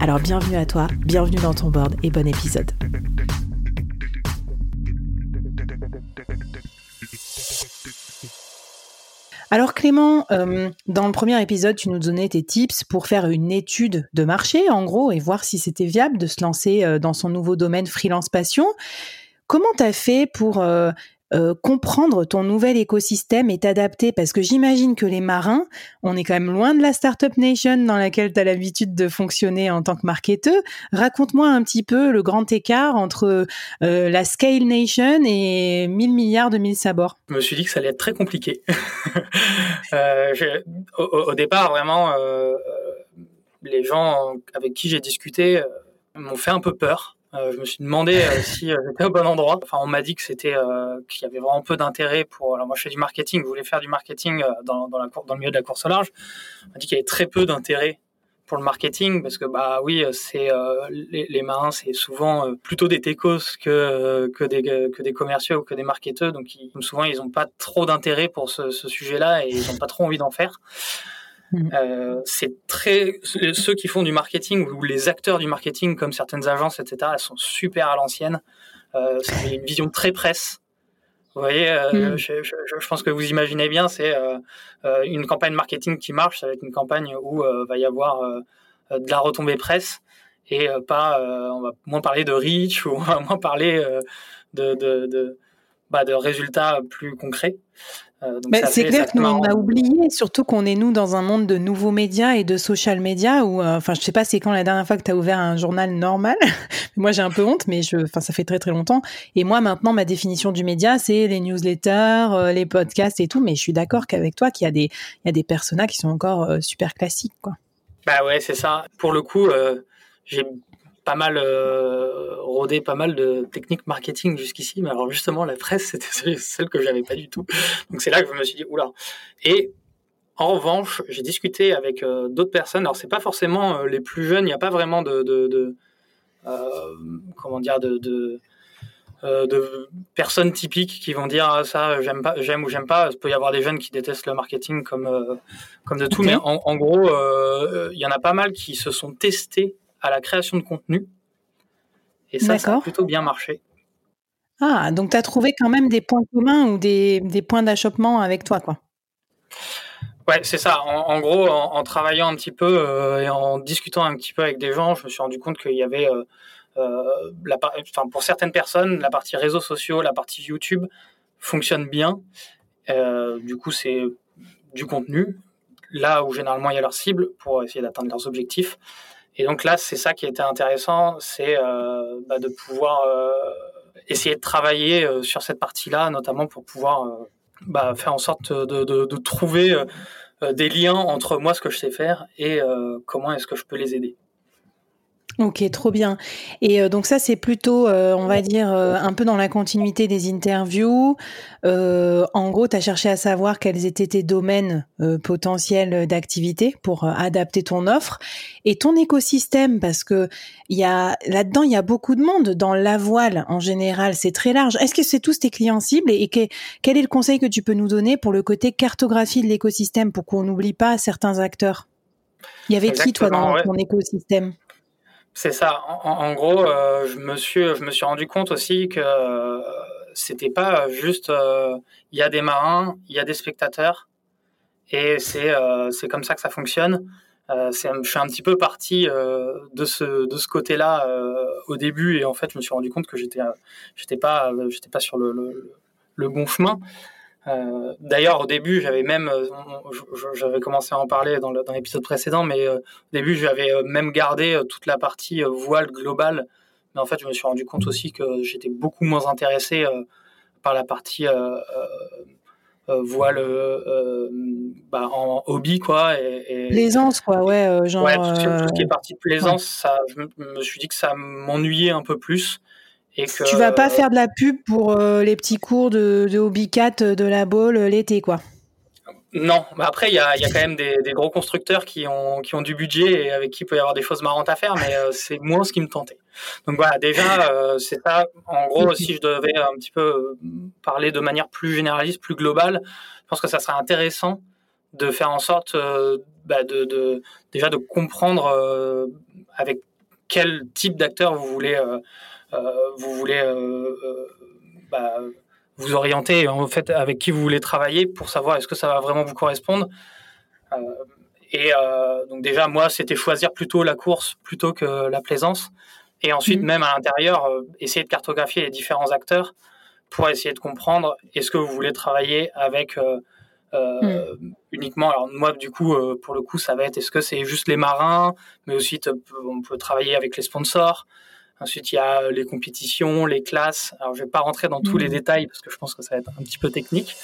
Alors bienvenue à toi, bienvenue dans ton board et bon épisode. Alors Clément, euh, dans le premier épisode, tu nous donnais tes tips pour faire une étude de marché, en gros, et voir si c'était viable de se lancer euh, dans son nouveau domaine freelance passion. Comment tu as fait pour euh, euh, comprendre ton nouvel écosystème et t'adapter parce que j'imagine que les marins, on est quand même loin de la startup nation dans laquelle tu as l'habitude de fonctionner en tant que marketeur. Raconte-moi un petit peu le grand écart entre euh, la scale nation et 1000 milliards de mille sabords. Je me suis dit que ça allait être très compliqué. euh, au, départ, vraiment, les gens avec qui j'ai discuté m'ont fait un peu peur euh, je me suis demandé euh, si euh, j'étais au bon endroit. Enfin, on m'a dit que c'était qu'il y avait vraiment peu d'intérêt pour. Alors moi, je fais du marketing. Je voulais faire du marketing dans, dans, la, dans le milieu de la course au large. On m'a dit qu'il y avait très peu d'intérêt pour le marketing parce que bah oui c'est les, marins c'est souvent plutôt des techos que que des que des commerciaux ou que des marketeurs donc souvent ils n'ont pas trop d'intérêt pour ce sujet-là et ils n'ont pas trop envie d'en faire Mm. Euh, c'est très ceux qui font du marketing ou les acteurs du marketing comme certaines agences etc elles sont super à l'ancienne euh, c'est une vision très presse vous voyez euh, mm. je, je, je, pense que vous imaginez bien c'est euh, une campagne marketing qui marche ça va être une campagne où va y avoir de la retombée presse et pas on va moins parler de reach ou on va moins parler de, de, de, bah, de résultats plus concrets euh, c'est clair que nous on a oublié, surtout qu'on est nous dans un monde de nouveaux médias et de social media où, euh, enfin, je sais pas c'est quand la dernière fois que tu as ouvert un journal normal? moi, j'ai un peu honte, mais je, enfin, ça fait très très longtemps. Et moi, maintenant, ma définition du média, c'est les newsletters, euh, les podcasts et tout. Mais je suis d'accord qu'avec toi, qu'il y a des, il y a des personnages qui sont encore super classiques, quoi. Bah ouais, c'est ça. Pour le coup, j'ai pas mal euh, rodé pas mal de techniques marketing jusqu'ici, mais alors justement la presse c'était celle que j'avais pas du tout. Donc c'est là que je me suis dit oula. Et en revanche, j'ai discuté avec euh, d'autres personnes. Alors c'est pas forcément euh, les plus jeunes, il n'y a pas vraiment de, de, de comment dire de, de de personnes typiques qui vont dire ah, ça j'aime pas j'aime ou j'aime pas il peut y avoir des jeunes qui détestent le marketing comme comme de tout mais en, en gros il y en a pas mal qui se sont testés à la création de contenu. Et ça, ça a plutôt bien marché. Ah, donc tu as trouvé quand même des points communs ou des, des points d'achoppement avec toi, quoi. Ouais, c'est ça. En, gros, en, travaillant un petit peu euh, et en discutant un petit peu avec des gens, je me suis rendu compte qu'il y avait, euh, euh, la, enfin, pour certaines personnes, la partie réseaux sociaux, la partie YouTube fonctionne bien. du coup, c'est du contenu, là où généralement il y a leur cible pour essayer d'atteindre leurs objectifs. Et donc là, c'est ça qui était intéressant, c'est euh, bah, de pouvoir euh, essayer de travailler euh, sur cette partie-là, notamment pour pouvoir bah, faire en sorte de, de, de trouver des liens entre moi, ce que je sais faire, et comment est-ce que je peux les aider. Ok, trop bien. Et euh, donc ça, c'est plutôt, euh, on va dire, euh, un peu dans la continuité des interviews. en gros, tu as cherché à savoir quels étaient tes domaines potentiels d'activité pour adapter ton offre et ton écosystème, parce que il y a là-dedans, il y a beaucoup de monde dans la voile en général. C'est très large. Est-ce que c'est tous tes clients cibles? Et, quel est le conseil que tu peux nous donner pour le côté cartographie de l'écosystème pour qu'on n'oublie pas certains acteurs? Il y avait qui toi dans ton écosystème? C'est ça. En, gros, euh, je me suis, je me suis rendu compte aussi que euh, c'était pas juste. Euh, il y a des marins, il y a des spectateurs, et c'est c'est comme ça que ça fonctionne. je suis un petit peu parti de ce de ce côté-là au début, et en fait, je me suis rendu compte que j'étais j'étais pas j'étais pas sur le, le, le bon chemin. Euh, d'ailleurs, au début, j'avais même, euh, j'avais commencé à en parler dans l'épisode précédent, mais euh, au début, j'avais même gardé toute la partie voile globale. Mais en fait, je me suis rendu compte aussi que j'étais beaucoup moins intéressé par la partie voile bah, en hobby quoi et, plaisance quoi ouais genre ouais, tout, ce qui est partie de plaisance ça je me suis dit que ça m'ennuyait un peu plus et que tu vas pas faire de la pub pour les petits cours de, de hobby cat de la bolle l'été quoi non, mais après, il y a, quand même des, gros constructeurs qui ont, qui ont du budget et avec qui il peut y avoir des choses marrantes à faire, mais euh, c'est moins ce qui me tentait. Donc voilà, déjà, euh, c'est ça. En gros, si je devais un petit peu euh, parler de manière plus généraliste, plus globale, je pense que ça serait intéressant de faire en sorte bah, de, déjà de comprendre avec quel type d'acteur vous voulez, vous voulez bah, vous orienter en fait avec qui vous voulez travailler pour savoir est-ce que ça va vraiment vous correspondre. Euh, et euh, donc déjà moi c'était choisir plutôt la course plutôt que la plaisance. Et ensuite mhm. même à l'intérieur euh, essayer de cartographier les différents acteurs pour essayer de comprendre est-ce que vous voulez travailler avec mhm. uniquement alors moi du coup pour le coup ça va être est-ce que c'est juste les marins mais aussi on peut travailler avec les sponsors Ensuite, il y a les compétitions, les classes. Alors, je vais pas rentrer dans tous les mm. détails parce que je pense que ça va être un petit peu technique.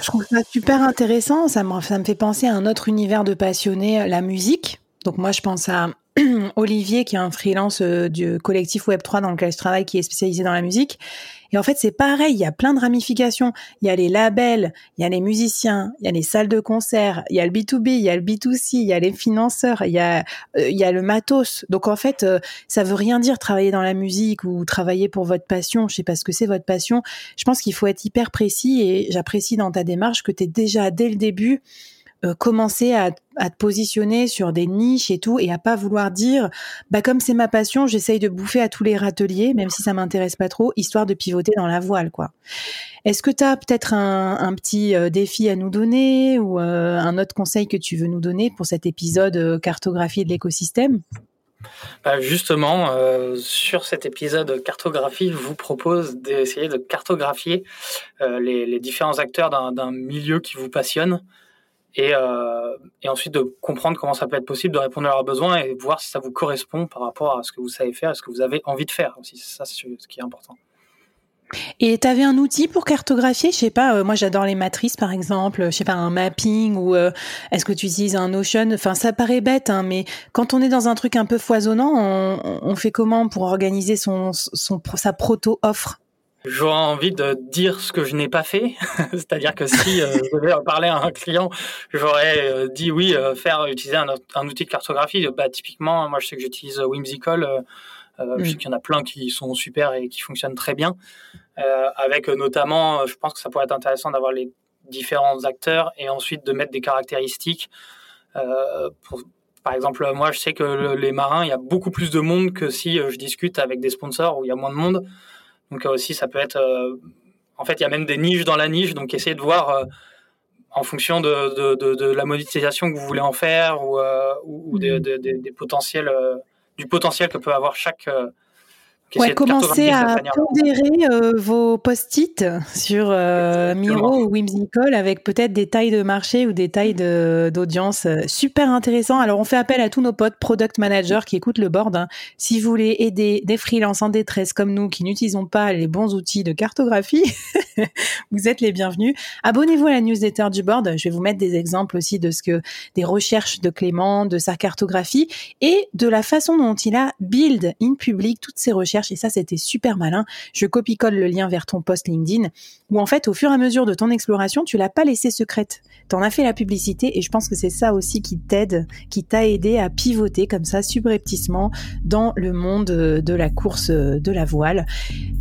Je trouve ça super intéressant. Ça me, ça me fait penser à un autre univers de passionnés, la musique. Donc moi, je pense à Olivier, qui est un freelance euh, du collectif Web3 dans lequel je travaille, qui est spécialisé dans la musique. Et en fait, c'est pareil, il y a plein de ramifications. Il y a les labels, il y a les musiciens, il y a les salles de concert, il y a le B2B, il y a le B2C, il y a les financeurs, il y a, euh, il y a le matos. Donc en fait, euh, ça veut rien dire travailler dans la musique ou travailler pour votre passion. Je sais pas ce que c'est votre passion. Je pense qu'il faut être hyper précis et j'apprécie dans ta démarche que tu es déjà dès le début euh, commencer à, te positionner sur des niches et tout et à pas vouloir dire bah comme c'est ma passion j'essaye de bouffer à tous les râteliers même si ça m'intéresse pas trop histoire de pivoter dans la voile quoi. Est-ce que tu as peut-être un, petit euh, défi à nous donner ou euh, un autre conseil que tu veux nous donner pour cet épisode cartographie de l'écosystème? Bah justement, sur cet épisode cartographie, je vous propose d'essayer de cartographier les, les, différents acteurs d'un milieu qui vous passionne et, euh, et, ensuite de comprendre comment ça peut être possible de répondre à leurs besoins et voir si ça vous correspond par rapport à ce que vous savez faire et ce que vous avez envie de faire aussi. Ça, c'est ce qui est important. Et tu avais un outil pour cartographier? Je sais pas, euh, moi j'adore les matrices par exemple, je sais pas, un mapping ou euh, est-ce que tu utilises un Notion? Enfin, ça paraît bête, hein, mais quand on est dans un truc un peu foisonnant, on, on fait comment pour organiser son, son, sa proto-offre? J'aurais envie de dire ce que je n'ai pas fait, c'est-à-dire que si euh, je devais parler à un client, j'aurais euh, dit oui, euh, faire utiliser un, un, outil de cartographie. Bah, typiquement, moi je sais que j'utilise Whimsical, je sais mm. qu'il y en a plein qui sont super et qui fonctionnent très bien, avec notamment, je pense que ça pourrait être intéressant d'avoir les différents acteurs et ensuite de mettre des caractéristiques. Pour, par exemple, moi je sais que les marins, il y a beaucoup plus de monde que si je discute avec des sponsors où il y a moins de monde. Donc euh, aussi, ça peut être... Euh, en fait, il y a même des niches dans la niche, donc essayez de voir euh, en fonction de, de, la monétisation que vous voulez en faire ou, ou des, des, potentiels, du potentiel que peut avoir chaque, Ouais, commencez à pondérer euh, vos post-it sur euh, Miro ou Whimsical avec peut-être des tailles de marché ou des tailles d'audience euh, super intéressant. Alors, on fait appel à tous nos potes product managers qui écoutent le board. Hein. Si vous voulez aider des freelances en détresse comme nous qui n'utilisons pas les bons outils de cartographie, vous êtes les bienvenus. Abonnez-vous à la newsletter du board. Je vais vous mettre des exemples aussi de ce que des recherches de Clément, de sa cartographie et de la façon dont il a build in public toutes ces recherches et ça c'était super malin. Je copie-colle le lien vers ton post LinkedIn où en fait au fur et à mesure de ton exploration, tu l'as pas laissé secrète. Tu en as fait la publicité et je pense que c'est ça aussi qui t'aide, qui t'a aidé à pivoter comme ça subrepticement dans le monde de la course de la voile.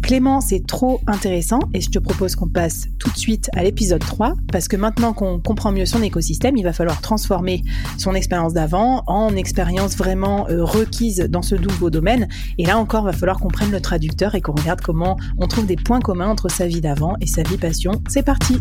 Clément, c'est trop intéressant et je te propose qu'on passe tout de suite à l'épisode 3 parce que maintenant qu'on comprend mieux son écosystème, il va falloir transformer son expérience d'avant en expérience vraiment euh, requise dans ce nouveau domaine et là encore, il va falloir qu'on prenne le traducteur et qu'on regarde comment on trouve des points communs entre sa vie d'avant et sa vie passion. C'est parti